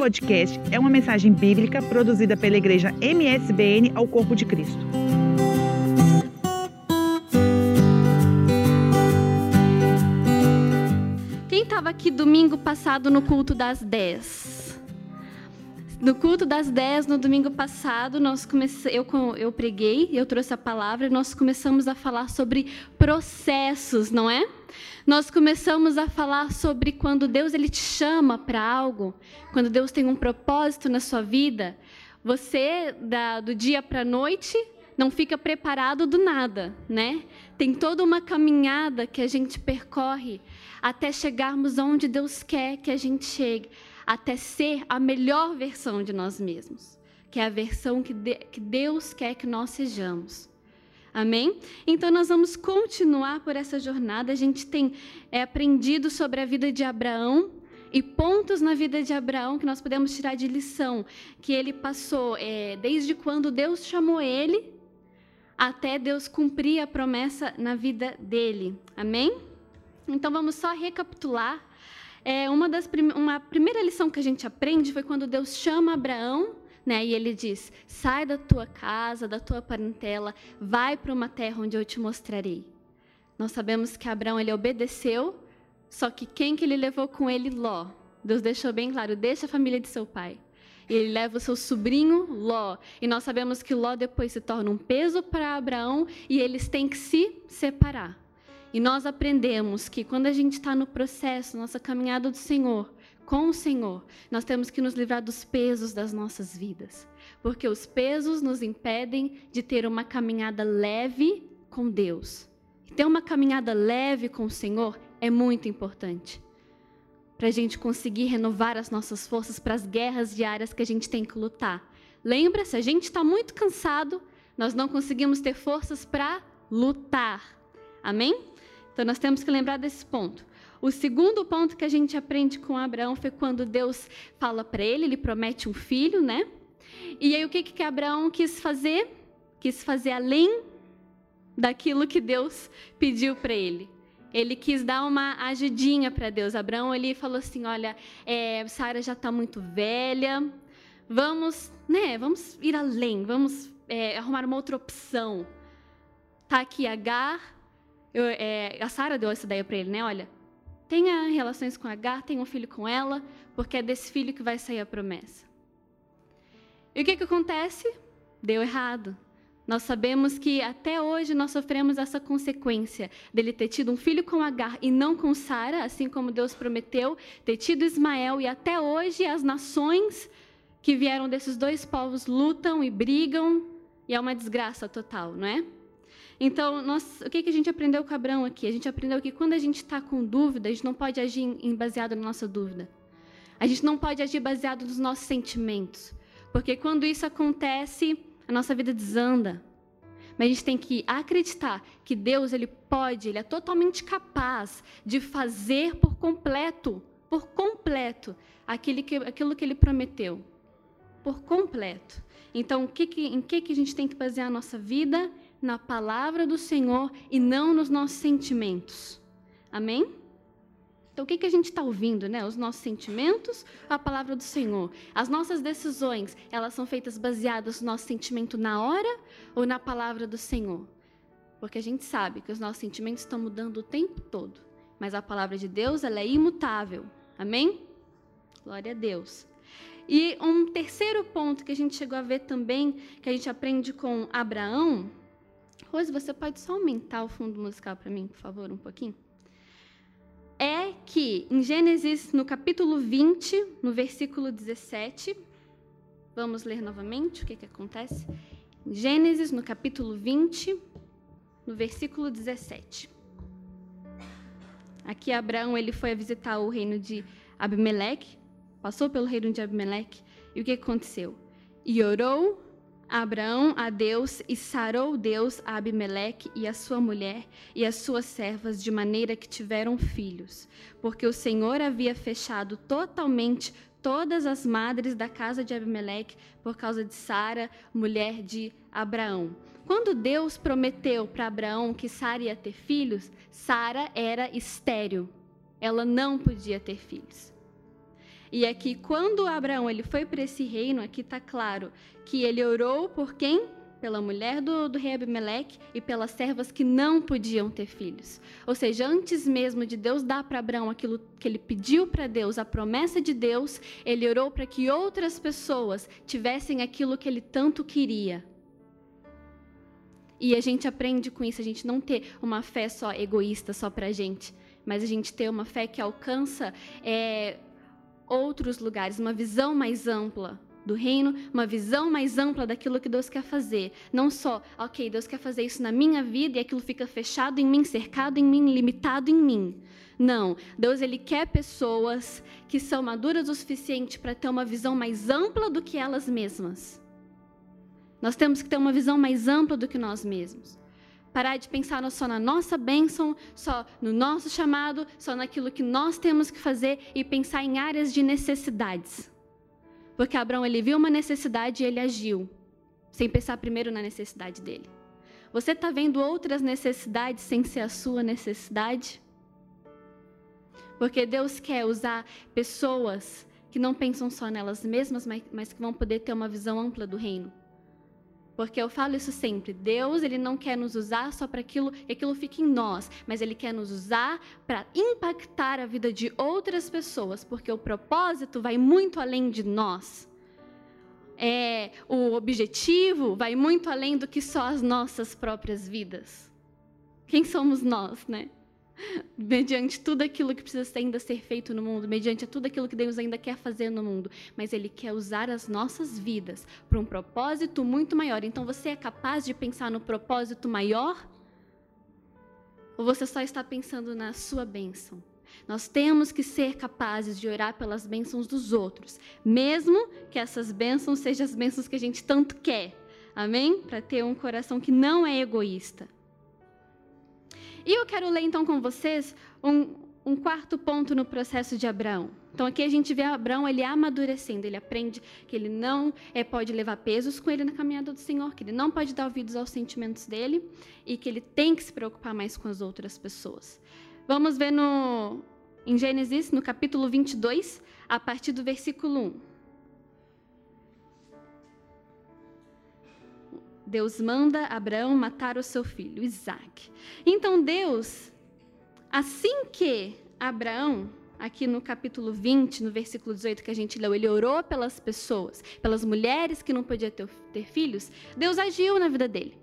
podcast é uma mensagem bíblica produzida pela igreja MSBN ao Corpo de Cristo. Quem estava aqui domingo passado no culto das 10? No culto das 10, no domingo passado, nós comece... eu, eu preguei, eu trouxe a palavra e nós começamos a falar sobre processos, não é? Nós começamos a falar sobre quando Deus ele te chama para algo, quando Deus tem um propósito na sua vida, você da, do dia para a noite não fica preparado do nada, né? Tem toda uma caminhada que a gente percorre até chegarmos onde Deus quer que a gente chegue, até ser a melhor versão de nós mesmos, que é a versão que, de, que Deus quer que nós sejamos. Amém? Então nós vamos continuar por essa jornada. A gente tem é, aprendido sobre a vida de Abraão e pontos na vida de Abraão que nós podemos tirar de lição que ele passou é, desde quando Deus chamou ele até Deus cumprir a promessa na vida dele. Amém? Então vamos só recapitular. É, uma das prim uma primeira lição que a gente aprende foi quando Deus chama Abraão né? E ele diz: sai da tua casa, da tua parentela, vai para uma terra onde eu te mostrarei. Nós sabemos que Abraão ele obedeceu, só que quem que ele levou com ele? Ló. Deus deixou bem claro: deixa a família de seu pai. E ele leva o seu sobrinho Ló. E nós sabemos que Ló depois se torna um peso para Abraão e eles têm que se separar. E nós aprendemos que quando a gente está no processo, nossa caminhada do Senhor, com o Senhor, nós temos que nos livrar dos pesos das nossas vidas, porque os pesos nos impedem de ter uma caminhada leve com Deus. E ter uma caminhada leve com o Senhor é muito importante para a gente conseguir renovar as nossas forças para as guerras diárias que a gente tem que lutar. Lembra, se a gente está muito cansado, nós não conseguimos ter forças para lutar. Amém? Então nós temos que lembrar desse ponto. O segundo ponto que a gente aprende com Abraão foi quando Deus fala para ele, ele promete um filho, né? E aí o que que Abraão quis fazer? Quis fazer além daquilo que Deus pediu para ele. Ele quis dar uma ajudinha para Deus. Abraão ele falou assim, olha, é, Sara já está muito velha, vamos, né? Vamos ir além, vamos é, arrumar uma outra opção. Tá aqui Agar. Eu, é, a Sara deu essa ideia para ele, né? Olha, tenha relações com Agar, tenha um filho com ela, porque é desse filho que vai sair a promessa. E o que, que acontece? Deu errado. Nós sabemos que até hoje nós sofremos essa consequência dele ter tido um filho com Agar e não com Sara, assim como Deus prometeu, ter tido Ismael, e até hoje as nações que vieram desses dois povos lutam e brigam, e é uma desgraça total, não é? Então, nós, o que, que a gente aprendeu com Abraão aqui? A gente aprendeu que quando a gente está com dúvida, a gente não pode agir em, baseado na nossa dúvida. A gente não pode agir baseado nos nossos sentimentos. Porque quando isso acontece, a nossa vida desanda. Mas a gente tem que acreditar que Deus ele pode, ele é totalmente capaz de fazer por completo, por completo, aquilo que, aquilo que ele prometeu. Por completo. Então, que em que, que a gente tem que basear a nossa vida? Na palavra do Senhor e não nos nossos sentimentos. Amém? Então, o que, que a gente está ouvindo, né? Os nossos sentimentos, a palavra do Senhor. As nossas decisões, elas são feitas baseadas no nosso sentimento na hora ou na palavra do Senhor? Porque a gente sabe que os nossos sentimentos estão mudando o tempo todo. Mas a palavra de Deus, ela é imutável. Amém? Glória a Deus. E um terceiro ponto que a gente chegou a ver também, que a gente aprende com Abraão, Rose, você pode só aumentar o fundo musical para mim, por favor, um pouquinho? É que em Gênesis, no capítulo 20, no versículo 17, vamos ler novamente o que, que acontece? Em Gênesis, no capítulo 20, no versículo 17. Aqui Abraão ele foi visitar o reino de Abimeleque, passou pelo reino de Abimeleque, e o que aconteceu? E orou Abraão a Deus e sarou Deus a Abimeleque e a sua mulher e as suas servas de maneira que tiveram filhos, porque o Senhor havia fechado totalmente todas as madres da casa de Abimeleque por causa de Sara, mulher de Abraão. Quando Deus prometeu para Abraão que Sara ia ter filhos, Sara era estéril. Ela não podia ter filhos. E aqui, quando Abraão ele foi para esse reino, aqui está claro que ele orou por quem? Pela mulher do, do rei Abimeleque e pelas servas que não podiam ter filhos. Ou seja, antes mesmo de Deus dar para Abraão aquilo que ele pediu para Deus, a promessa de Deus, ele orou para que outras pessoas tivessem aquilo que ele tanto queria. E a gente aprende com isso, a gente não ter uma fé só egoísta, só para gente, mas a gente ter uma fé que alcança é, outros lugares, uma visão mais ampla do reino, uma visão mais ampla daquilo que Deus quer fazer. Não só, ok, Deus quer fazer isso na minha vida e aquilo fica fechado em mim, cercado em mim, limitado em mim. Não, Deus ele quer pessoas que são maduras o suficiente para ter uma visão mais ampla do que elas mesmas. Nós temos que ter uma visão mais ampla do que nós mesmos. Parar de pensar só na nossa bênção, só no nosso chamado, só naquilo que nós temos que fazer e pensar em áreas de necessidades. Porque Abraão ele viu uma necessidade e ele agiu, sem pensar primeiro na necessidade dele. Você está vendo outras necessidades sem ser a sua necessidade? Porque Deus quer usar pessoas que não pensam só nelas mesmas, mas, mas que vão poder ter uma visão ampla do reino. Porque eu falo isso sempre, Deus, ele não quer nos usar só para aquilo, aquilo fique em nós, mas ele quer nos usar para impactar a vida de outras pessoas, porque o propósito vai muito além de nós. É, o objetivo vai muito além do que só as nossas próprias vidas. Quem somos nós, né? mediante tudo aquilo que precisa ainda ser feito no mundo, mediante tudo aquilo que Deus ainda quer fazer no mundo, mas Ele quer usar as nossas vidas para um propósito muito maior. Então você é capaz de pensar no propósito maior? Ou você só está pensando na sua bênção? Nós temos que ser capazes de orar pelas bênçãos dos outros, mesmo que essas bênçãos sejam as bênçãos que a gente tanto quer. Amém? Para ter um coração que não é egoísta. E eu quero ler então com vocês um, um quarto ponto no processo de Abraão. Então aqui a gente vê Abraão ele amadurecendo, ele aprende que ele não é, pode levar pesos com ele na caminhada do Senhor, que ele não pode dar ouvidos aos sentimentos dele e que ele tem que se preocupar mais com as outras pessoas. Vamos ver no em Gênesis, no capítulo 22, a partir do versículo 1. Deus manda Abraão matar o seu filho, Isaac. Então Deus, assim que Abraão, aqui no capítulo 20, no versículo 18 que a gente leu, ele orou pelas pessoas, pelas mulheres que não podiam ter, ter filhos, Deus agiu na vida dele.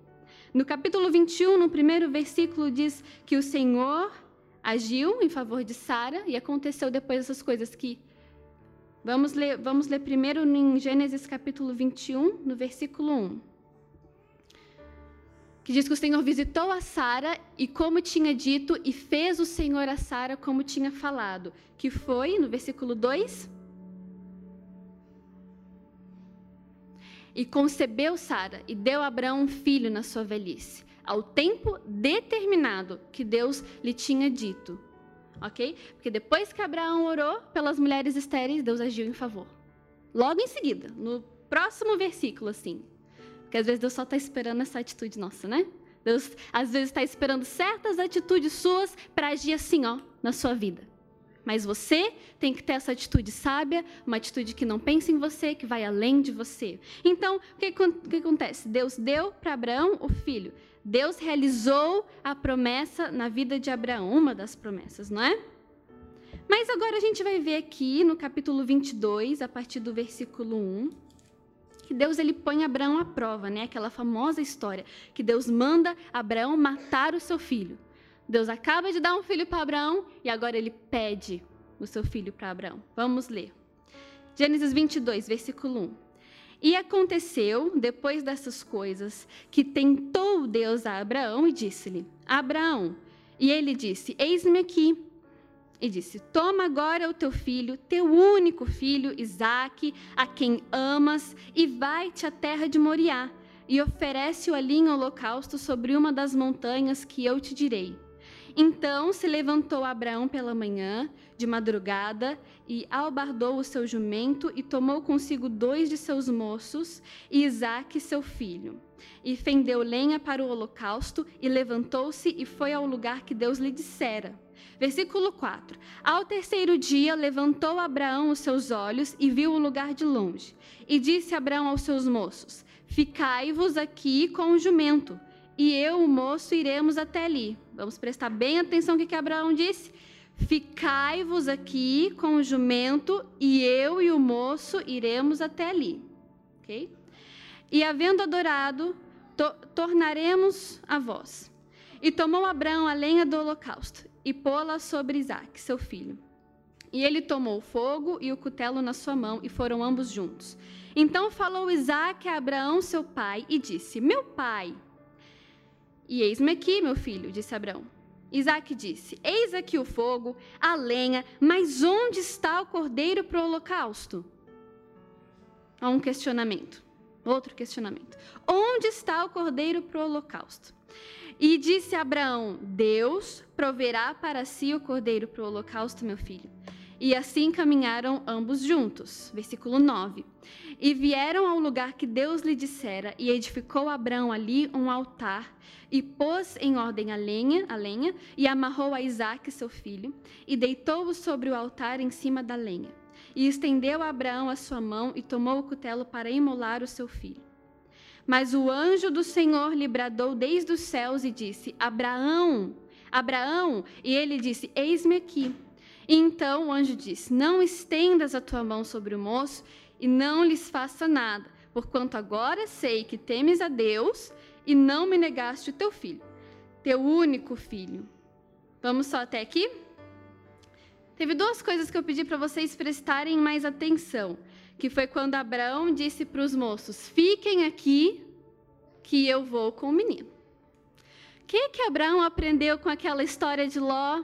No capítulo 21, no primeiro versículo, diz que o Senhor agiu em favor de Sara e aconteceu depois essas coisas que. Vamos ler, vamos ler primeiro em Gênesis capítulo 21, no versículo 1 que diz que o Senhor visitou a Sara e como tinha dito e fez o Senhor a Sara como tinha falado, que foi no versículo 2 E concebeu Sara e deu a Abraão um filho na sua velhice, ao tempo determinado que Deus lhe tinha dito. OK? Porque depois que Abraão orou pelas mulheres estéreis, Deus agiu em favor. Logo em seguida, no próximo versículo assim, porque às vezes Deus só está esperando essa atitude nossa, né? Deus às vezes está esperando certas atitudes suas para agir assim, ó, na sua vida. Mas você tem que ter essa atitude sábia, uma atitude que não pensa em você, que vai além de você. Então, o que, o que acontece? Deus deu para Abraão o filho. Deus realizou a promessa na vida de Abraão, uma das promessas, não é? Mas agora a gente vai ver aqui no capítulo 22, a partir do versículo 1 que Deus ele põe Abraão à prova, né? Aquela famosa história que Deus manda Abraão matar o seu filho. Deus acaba de dar um filho para Abraão e agora ele pede o seu filho para Abraão. Vamos ler. Gênesis 22, versículo 1. E aconteceu, depois dessas coisas, que tentou Deus a Abraão e disse-lhe: Abraão. E ele disse: Eis-me aqui. E disse: Toma agora o teu filho, teu único filho, Isaque, a quem amas, e vai-te à terra de Moriá, e oferece-o ali em holocausto sobre uma das montanhas que eu te direi. Então se levantou Abraão pela manhã, de madrugada, e albardou o seu jumento, e tomou consigo dois de seus moços, e Isaque, seu filho. E fendeu lenha para o holocausto, e levantou-se e foi ao lugar que Deus lhe dissera. Versículo 4: Ao terceiro dia levantou Abraão os seus olhos e viu o lugar de longe. E disse Abraão aos seus moços: Ficai-vos aqui com o jumento e eu, o moço, iremos até ali. Vamos prestar bem atenção no que, que Abraão disse. Ficai-vos aqui com o jumento, e eu e o moço iremos até ali. Ok? E havendo adorado, to tornaremos a vós. E tomou Abraão a lenha do holocausto, e pô-la sobre Isaque, seu filho. E ele tomou o fogo e o cutelo na sua mão, e foram ambos juntos. Então falou Isaque a Abraão, seu pai, e disse: Meu pai. E eis-me aqui, meu filho, disse Abraão. Isaac disse: Eis aqui o fogo, a lenha, mas onde está o cordeiro para o holocausto? Há um questionamento. Outro questionamento. Onde está o cordeiro para o holocausto? E disse Abraão: Deus proverá para si o cordeiro para o holocausto, meu filho. E assim caminharam ambos juntos. Versículo 9. E vieram ao lugar que Deus lhe dissera, e edificou Abraão ali um altar, e pôs em ordem a lenha, a lenha, e amarrou a Isaque, seu filho, e deitou-o sobre o altar em cima da lenha. E estendeu a Abraão a sua mão e tomou o cutelo para imolar o seu filho. Mas o anjo do Senhor lhe bradou desde os céus e disse: Abraão, Abraão, e ele disse: Eis-me aqui. E então o anjo disse: Não estendas a tua mão sobre o moço e não lhes faça nada, porquanto agora sei que temes a Deus e não me negaste o teu filho, teu único filho. Vamos só até aqui? Teve duas coisas que eu pedi para vocês prestarem mais atenção, que foi quando Abraão disse para os moços: "Fiquem aqui, que eu vou com o menino". O que que Abraão aprendeu com aquela história de Ló?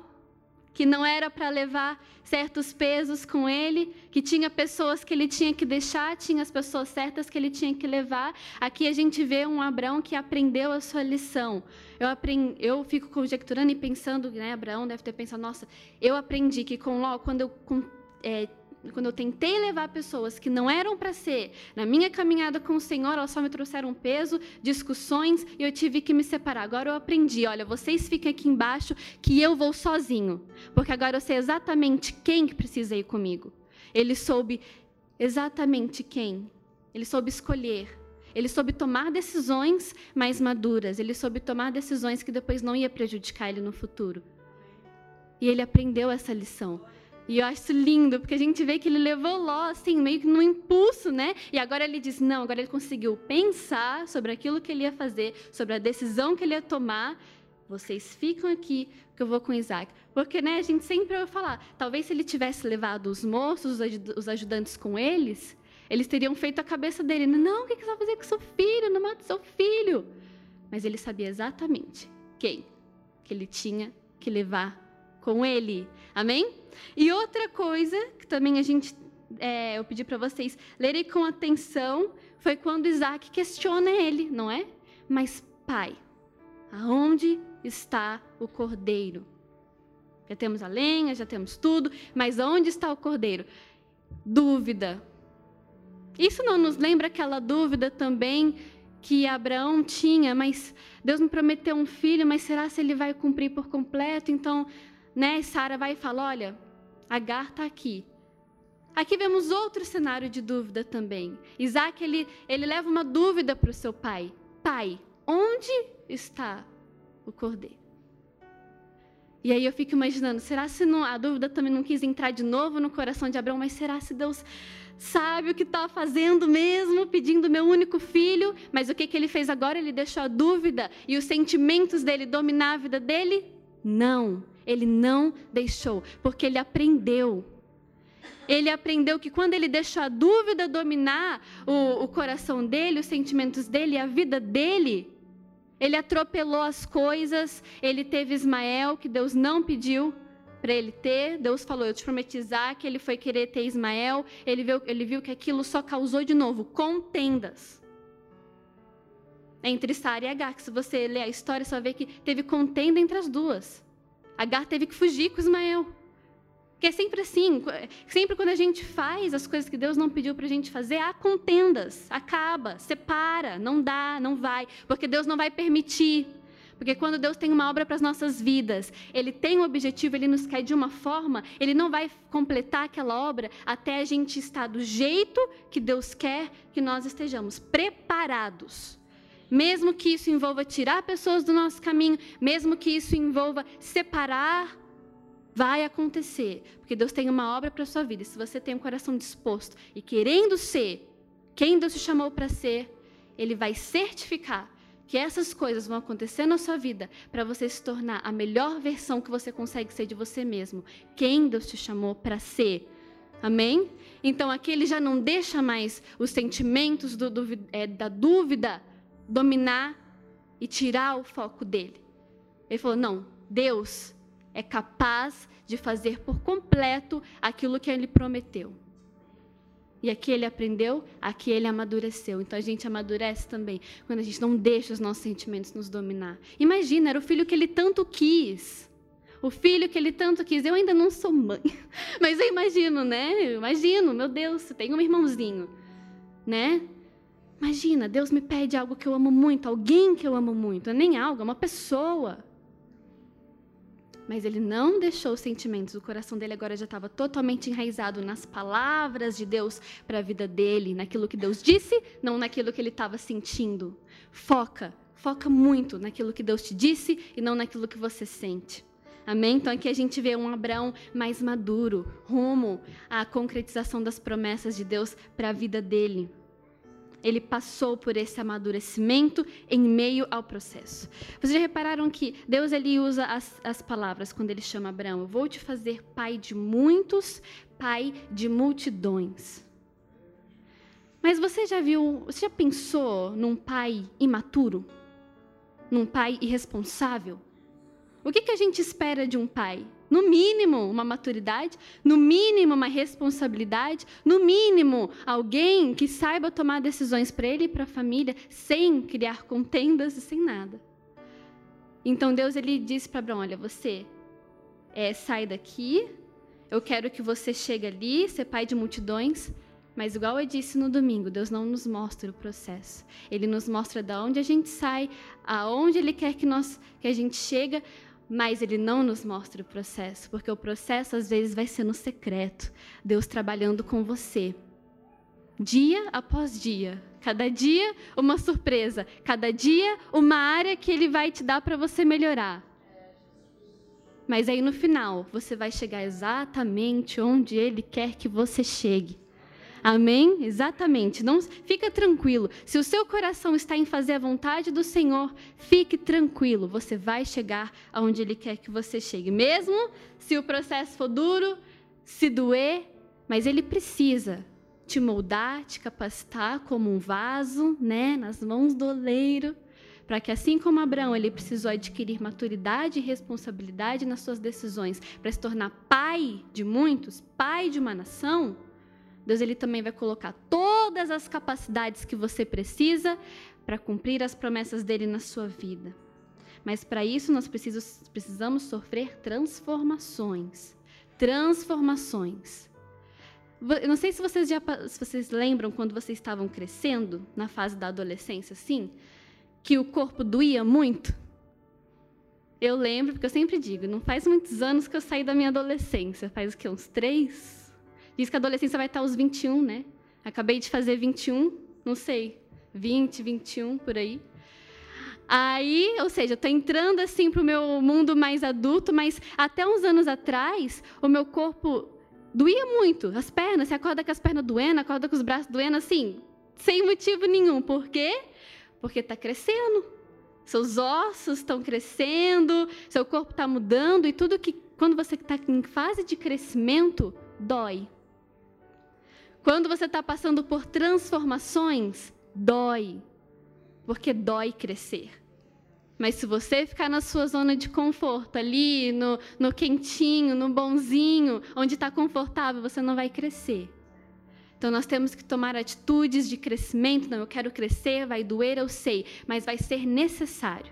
Que não era para levar certos pesos com ele, que tinha pessoas que ele tinha que deixar, tinha as pessoas certas que ele tinha que levar. Aqui a gente vê um Abraão que aprendeu a sua lição. Eu, aprendi, eu fico conjecturando e pensando, né, Abraão deve ter pensado, nossa, eu aprendi que com Ló, quando eu é, quando eu tentei levar pessoas que não eram para ser na minha caminhada com o Senhor, elas só me trouxeram peso, discussões e eu tive que me separar. Agora eu aprendi, olha, vocês fiquem aqui embaixo que eu vou sozinho, porque agora eu sei exatamente quem que precisa ir comigo. Ele soube exatamente quem. Ele soube escolher. Ele soube tomar decisões mais maduras. Ele soube tomar decisões que depois não ia prejudicar ele no futuro. E ele aprendeu essa lição. E eu acho lindo, porque a gente vê que ele levou Ló, assim, meio que no impulso, né? E agora ele diz: não, agora ele conseguiu pensar sobre aquilo que ele ia fazer, sobre a decisão que ele ia tomar. Vocês ficam aqui, que eu vou com Isaac. Porque, né, a gente sempre vai falar: talvez se ele tivesse levado os moços, os ajudantes com eles, eles teriam feito a cabeça dele: não, o que você vai fazer com seu filho? Não mata seu filho. Mas ele sabia exatamente quem que ele tinha que levar com ele. Amém? E outra coisa que também a gente, é, eu pedi para vocês lerem com atenção, foi quando Isaac questiona ele, não é? Mas, pai, aonde está o cordeiro? Já temos a lenha, já temos tudo, mas onde está o cordeiro? Dúvida. Isso não nos lembra aquela dúvida também que Abraão tinha, mas Deus me prometeu um filho, mas será se ele vai cumprir por completo? Então, né, Sara vai e fala: Olha, Agar está aqui. Aqui vemos outro cenário de dúvida também. Isaac ele, ele leva uma dúvida para o seu pai: Pai, onde está o cordeiro? E aí eu fico imaginando, será se não, a dúvida também não quis entrar de novo no coração de Abraão, mas será se Deus sabe o que está fazendo mesmo, pedindo meu único filho? Mas o que, que ele fez agora? Ele deixou a dúvida e os sentimentos dele dominar a vida dele? Não. Ele não deixou, porque ele aprendeu. Ele aprendeu que quando ele deixou a dúvida dominar o, o coração dele, os sentimentos dele, a vida dele, ele atropelou as coisas. Ele teve Ismael, que Deus não pediu para ele ter. Deus falou: Eu te prometi Isaac. Ele foi querer ter Ismael. Ele viu, ele viu que aquilo só causou de novo contendas entre Sara e Agar. Que se você ler a história, você vai ver que teve contenda entre as duas. Agar teve que fugir com Ismael. Que é sempre assim, sempre quando a gente faz as coisas que Deus não pediu para a gente fazer, há contendas, acaba, separa, não dá, não vai, porque Deus não vai permitir. Porque quando Deus tem uma obra para as nossas vidas, Ele tem um objetivo, Ele nos quer de uma forma, Ele não vai completar aquela obra até a gente estar do jeito que Deus quer que nós estejamos, preparados. Mesmo que isso envolva tirar pessoas do nosso caminho, mesmo que isso envolva separar Vai acontecer, porque Deus tem uma obra para a sua vida. E se você tem um coração disposto e querendo ser quem Deus te chamou para ser, Ele vai certificar que essas coisas vão acontecer na sua vida para você se tornar a melhor versão que você consegue ser de você mesmo, quem Deus te chamou para ser. Amém? Então aqui ele já não deixa mais os sentimentos do, do, é, da dúvida dominar e tirar o foco dele. Ele falou: não, Deus é capaz de fazer por completo aquilo que ele prometeu. E aqui ele aprendeu, aqui ele amadureceu. Então a gente amadurece também quando a gente não deixa os nossos sentimentos nos dominar. Imagina, era o filho que ele tanto quis. O filho que ele tanto quis. Eu ainda não sou mãe, mas eu imagino, né? Eu imagino, meu Deus, tem um irmãozinho, né? Imagina, Deus me pede algo que eu amo muito, alguém que eu amo muito, é nem algo, é uma pessoa. Mas ele não deixou os sentimentos, o coração dele agora já estava totalmente enraizado nas palavras de Deus para a vida dele, naquilo que Deus disse, não naquilo que ele estava sentindo. Foca, foca muito naquilo que Deus te disse e não naquilo que você sente. Amém? Então aqui a gente vê um Abraão mais maduro, rumo à concretização das promessas de Deus para a vida dele ele passou por esse amadurecimento em meio ao processo. Vocês já repararam que Deus ele usa as, as palavras quando ele chama Abraão: Eu vou te fazer pai de muitos, pai de multidões. Mas você já viu, você já pensou num pai imaturo? Num pai irresponsável? O que, que a gente espera de um pai? No mínimo, uma maturidade, no mínimo, uma responsabilidade, no mínimo, alguém que saiba tomar decisões para ele e para a família, sem criar contendas e sem nada. Então Deus ele disse para Abraão: Olha, você é, sai daqui, eu quero que você chegue ali, ser pai de multidões. Mas, igual eu disse no domingo, Deus não nos mostra o processo. Ele nos mostra de onde a gente sai, aonde Ele quer que, nós, que a gente chega, mas ele não nos mostra o processo, porque o processo às vezes vai ser no secreto, Deus trabalhando com você. Dia após dia, cada dia uma surpresa, cada dia uma área que ele vai te dar para você melhorar. Mas aí no final, você vai chegar exatamente onde ele quer que você chegue. Amém? Exatamente. Não fica tranquilo. Se o seu coração está em fazer a vontade do Senhor, fique tranquilo. Você vai chegar aonde ele quer que você chegue, mesmo se o processo for duro, se doer, mas ele precisa te moldar, te capacitar como um vaso, né, nas mãos do oleiro, para que assim como Abraão, ele precisou adquirir maturidade e responsabilidade nas suas decisões, para se tornar pai de muitos, pai de uma nação, Deus ele também vai colocar todas as capacidades que você precisa para cumprir as promessas dele na sua vida. Mas para isso nós precisamos sofrer transformações. Transformações. Eu não sei se vocês já se vocês lembram quando vocês estavam crescendo, na fase da adolescência, assim, que o corpo doía muito. Eu lembro, porque eu sempre digo, não faz muitos anos que eu saí da minha adolescência, faz o quê? Uns três, Diz que a adolescência vai estar aos 21, né? Acabei de fazer 21, não sei, 20, 21 por aí. Aí, ou seja, eu estou entrando assim para o meu mundo mais adulto, mas até uns anos atrás, o meu corpo doía muito. As pernas, você acorda com as pernas doendo, acorda com os braços doendo, assim, sem motivo nenhum. Por quê? Porque está crescendo. Seus ossos estão crescendo, seu corpo está mudando, e tudo que, quando você está em fase de crescimento, dói. Quando você está passando por transformações, dói, porque dói crescer. Mas se você ficar na sua zona de conforto, ali no, no quentinho, no bonzinho, onde está confortável, você não vai crescer. Então nós temos que tomar atitudes de crescimento. Não, eu quero crescer, vai doer, eu sei, mas vai ser necessário.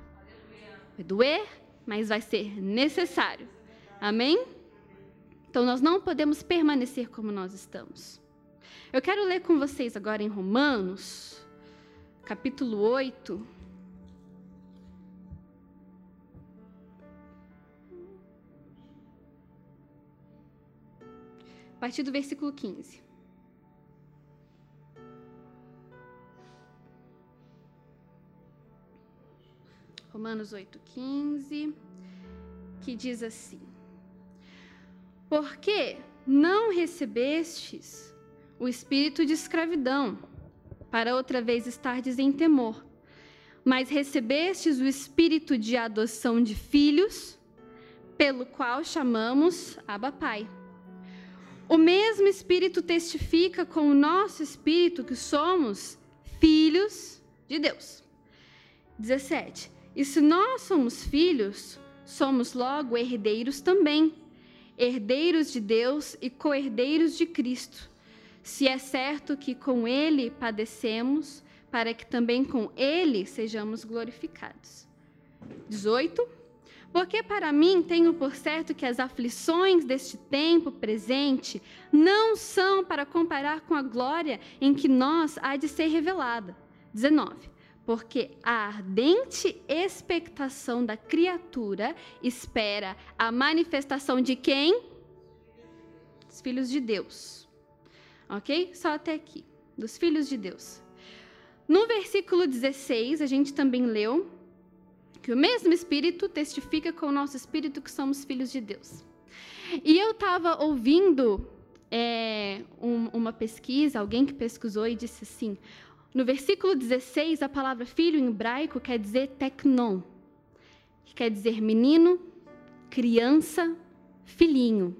Vai doer, mas vai ser necessário. Amém? Então nós não podemos permanecer como nós estamos. Eu quero ler com vocês agora em Romanos, capítulo 8. A partir do versículo 15. Romanos 8,15, que diz assim: Porque não recebestes o espírito de escravidão, para outra vez estardes em temor, mas recebestes o espírito de adoção de filhos, pelo qual chamamos Abba Pai. O mesmo Espírito testifica com o nosso espírito que somos filhos de Deus. 17. E se nós somos filhos, somos logo herdeiros também, herdeiros de Deus e co-herdeiros de Cristo. Se é certo que com Ele padecemos, para que também com Ele sejamos glorificados. 18. Porque para mim tenho por certo que as aflições deste tempo presente não são para comparar com a glória em que nós há de ser revelada. 19 porque a ardente expectação da criatura espera a manifestação de quem? Dos filhos de Deus. Ok? Só até aqui. Dos filhos de Deus. No versículo 16, a gente também leu que o mesmo Espírito testifica com o nosso Espírito que somos filhos de Deus. E eu estava ouvindo é, um, uma pesquisa, alguém que pesquisou e disse assim: no versículo 16, a palavra filho em hebraico quer dizer teknon, que quer dizer menino, criança, filhinho.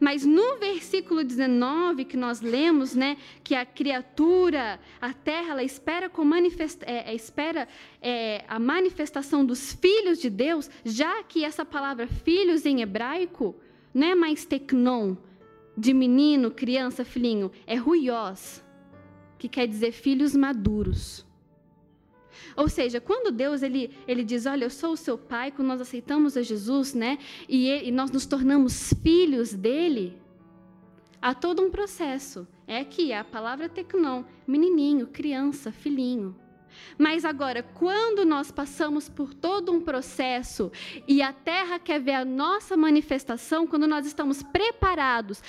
Mas no versículo 19 que nós lemos, né, que a criatura, a terra, ela espera, com manifest, é, é, espera é, a manifestação dos filhos de Deus, já que essa palavra filhos em hebraico não é mais teknon, de menino, criança, filhinho, é ruiós que quer dizer filhos maduros. Ou seja, quando Deus ele, ele diz, olha, eu sou o seu pai, quando nós aceitamos a Jesus, né, e, ele, e nós nos tornamos filhos dele, há todo um processo. É é a palavra tecnon, menininho, criança, filhinho. Mas agora, quando nós passamos por todo um processo e a terra quer ver a nossa manifestação, quando nós estamos preparados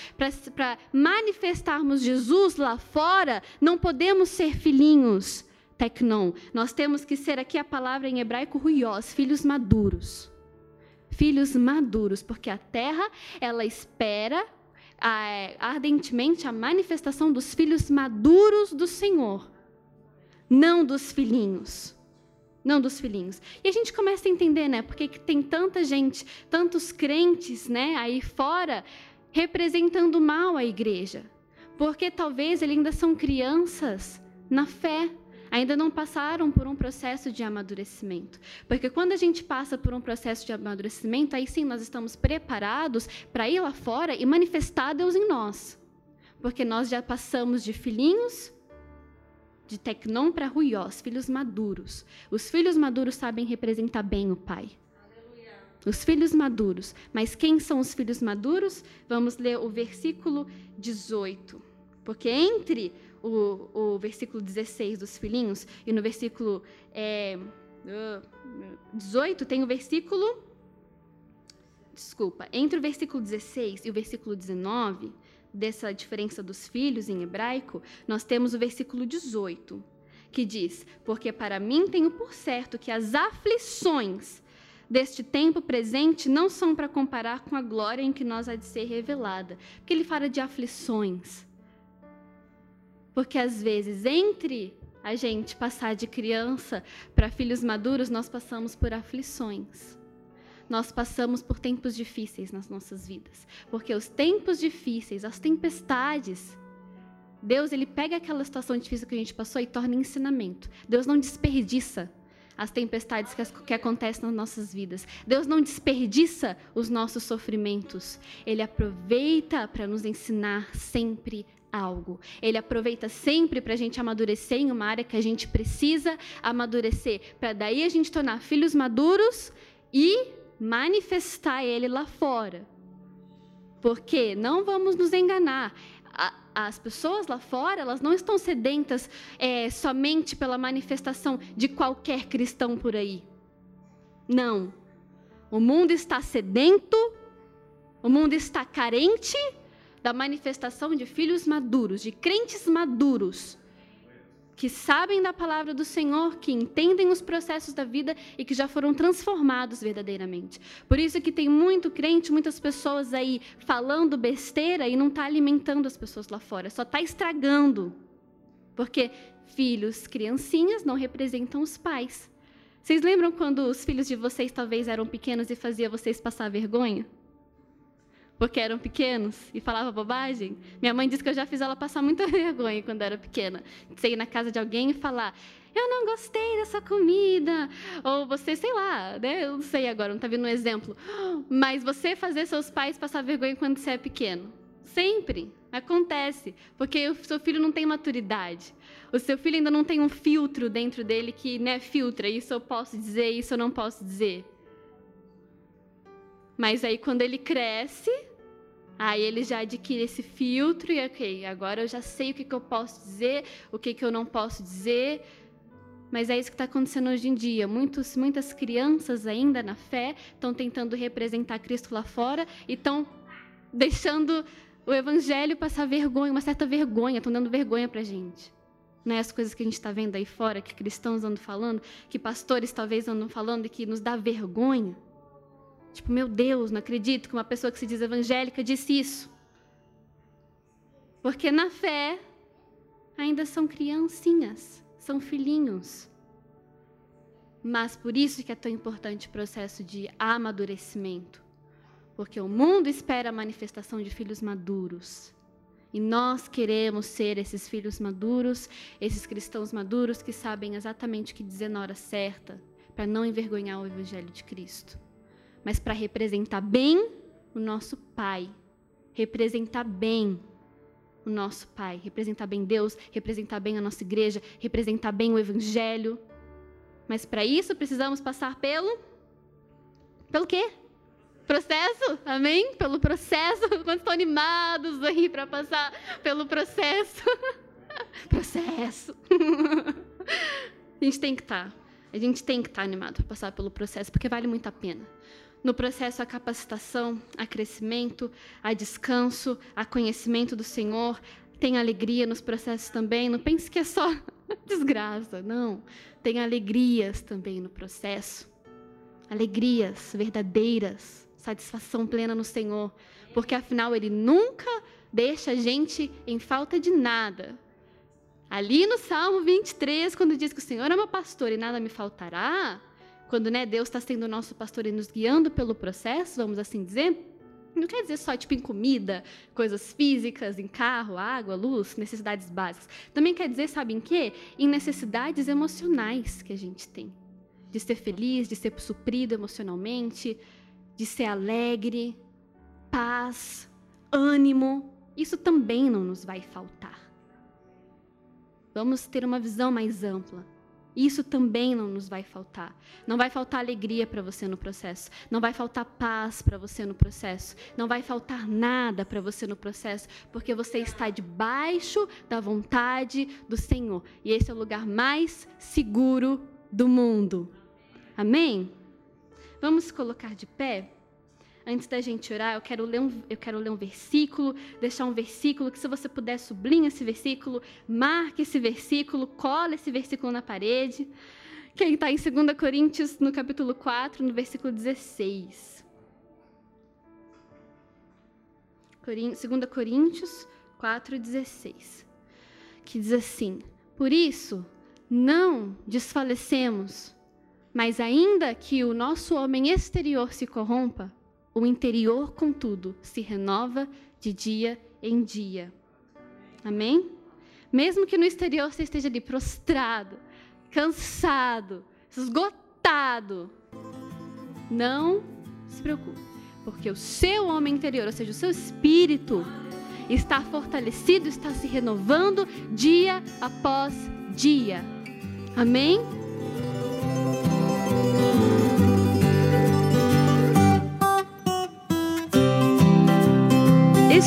para manifestarmos Jesus lá fora, não podemos ser filhinhos, tecnon. Nós temos que ser aqui a palavra em hebraico ruiós, filhos maduros. Filhos maduros, porque a terra, ela espera ardentemente a manifestação dos filhos maduros do Senhor não dos filhinhos. Não dos filhinhos. E a gente começa a entender, né? Porque tem tanta gente, tantos crentes, né, aí fora, representando mal a igreja. Porque talvez eles ainda são crianças na fé, ainda não passaram por um processo de amadurecimento. Porque quando a gente passa por um processo de amadurecimento, aí sim nós estamos preparados para ir lá fora e manifestar Deus em nós. Porque nós já passamos de filhinhos de Tecnon para Ruiós, filhos maduros. Os filhos maduros sabem representar bem o pai. Aleluia. Os filhos maduros. Mas quem são os filhos maduros? Vamos ler o versículo 18. Porque entre o, o versículo 16 dos filhinhos e no versículo é, 18 tem o versículo. Desculpa, entre o versículo 16 e o versículo 19 dessa diferença dos filhos em hebraico, nós temos o versículo 18, que diz: Porque para mim tenho por certo que as aflições deste tempo presente não são para comparar com a glória em que nós há de ser revelada. Porque ele fala de aflições. Porque às vezes, entre a gente passar de criança para filhos maduros, nós passamos por aflições nós passamos por tempos difíceis nas nossas vidas. Porque os tempos difíceis, as tempestades, Deus ele pega aquela situação difícil que a gente passou e torna ensinamento. Deus não desperdiça as tempestades que, que, acontecem nas nossas vidas. Deus não desperdiça os nossos sofrimentos. Ele aproveita para nos ensinar sempre algo. Ele aproveita sempre para a gente amadurecer em uma área que a gente precisa amadurecer, para daí a gente tornar filhos maduros e manifestar ele lá fora. Porque não vamos nos enganar. as pessoas lá fora, elas não estão sedentas é, somente pela manifestação de qualquer cristão por aí. Não. O mundo está sedento, o mundo está carente da manifestação de filhos maduros, de crentes maduros, que sabem da palavra do Senhor, que entendem os processos da vida e que já foram transformados verdadeiramente. Por isso que tem muito crente, muitas pessoas aí falando besteira e não está alimentando as pessoas lá fora, só está estragando. Porque filhos, criancinhas não representam os pais. Vocês lembram quando os filhos de vocês talvez eram pequenos e fazia vocês passar vergonha? Porque eram pequenos e falava bobagem. Minha mãe disse que eu já fiz ela passar muita vergonha quando era pequena. Você ir na casa de alguém e falar: Eu não gostei dessa comida. Ou você, sei lá, né? eu não sei agora, não está vindo um exemplo. Mas você fazer seus pais passar vergonha quando você é pequeno. Sempre acontece, porque o seu filho não tem maturidade. O seu filho ainda não tem um filtro dentro dele que né, filtra. Isso eu posso dizer, isso eu não posso dizer. Mas aí quando ele cresce, Aí ele já adquire esse filtro e, ok, agora eu já sei o que, que eu posso dizer, o que, que eu não posso dizer. Mas é isso que está acontecendo hoje em dia. Muitos, muitas crianças ainda na fé estão tentando representar Cristo lá fora e estão deixando o evangelho passar vergonha, uma certa vergonha, estão dando vergonha para a gente. Não é as coisas que a gente está vendo aí fora, que cristãos andam falando, que pastores talvez andam falando e que nos dá vergonha. Tipo, meu Deus, não acredito que uma pessoa que se diz evangélica disse isso. Porque na fé ainda são criancinhas, são filhinhos. Mas por isso que é tão importante o processo de amadurecimento. Porque o mundo espera a manifestação de filhos maduros. E nós queremos ser esses filhos maduros, esses cristãos maduros que sabem exatamente o que dizer na hora certa, para não envergonhar o evangelho de Cristo mas para representar bem o nosso Pai, representar bem o nosso Pai, representar bem Deus, representar bem a nossa igreja, representar bem o Evangelho. Mas para isso precisamos passar pelo. Pelo quê? Processo, amém? Pelo processo. Quantos estão animados aí para passar pelo processo? processo. a gente tem que estar. Tá. A gente tem que estar tá animado para passar pelo processo, porque vale muito a pena no processo a capacitação, a crescimento, a descanso, a conhecimento do Senhor. Tem alegria nos processos também. Não pense que é só desgraça, não. Tem alegrias também no processo. Alegrias verdadeiras, satisfação plena no Senhor, porque afinal Ele nunca deixa a gente em falta de nada. Ali no Salmo 23, quando diz que o Senhor é meu pastor e nada me faltará, quando né, Deus está sendo o nosso pastor e nos guiando pelo processo, vamos assim dizer, não quer dizer só tipo em comida, coisas físicas, em carro, água, luz, necessidades básicas. Também quer dizer, sabe em quê? Em necessidades emocionais que a gente tem. De ser feliz, de ser suprido emocionalmente, de ser alegre, paz, ânimo. Isso também não nos vai faltar. Vamos ter uma visão mais ampla. Isso também não nos vai faltar. Não vai faltar alegria para você no processo. Não vai faltar paz para você no processo. Não vai faltar nada para você no processo, porque você está debaixo da vontade do Senhor. E esse é o lugar mais seguro do mundo. Amém? Vamos colocar de pé? Antes da gente orar, eu quero, ler um, eu quero ler um versículo, deixar um versículo que, se você puder, sublinhe esse versículo, marque esse versículo, cola esse versículo na parede. Quem está em 2 Coríntios, no capítulo 4, no versículo 16. 2 Coríntios 4, 16. Que diz assim: Por isso, não desfalecemos, mas ainda que o nosso homem exterior se corrompa, o interior, contudo, se renova de dia em dia. Amém? Mesmo que no exterior você esteja ali prostrado, cansado, esgotado, não se preocupe, porque o seu homem interior, ou seja, o seu espírito, está fortalecido, está se renovando dia após dia. Amém?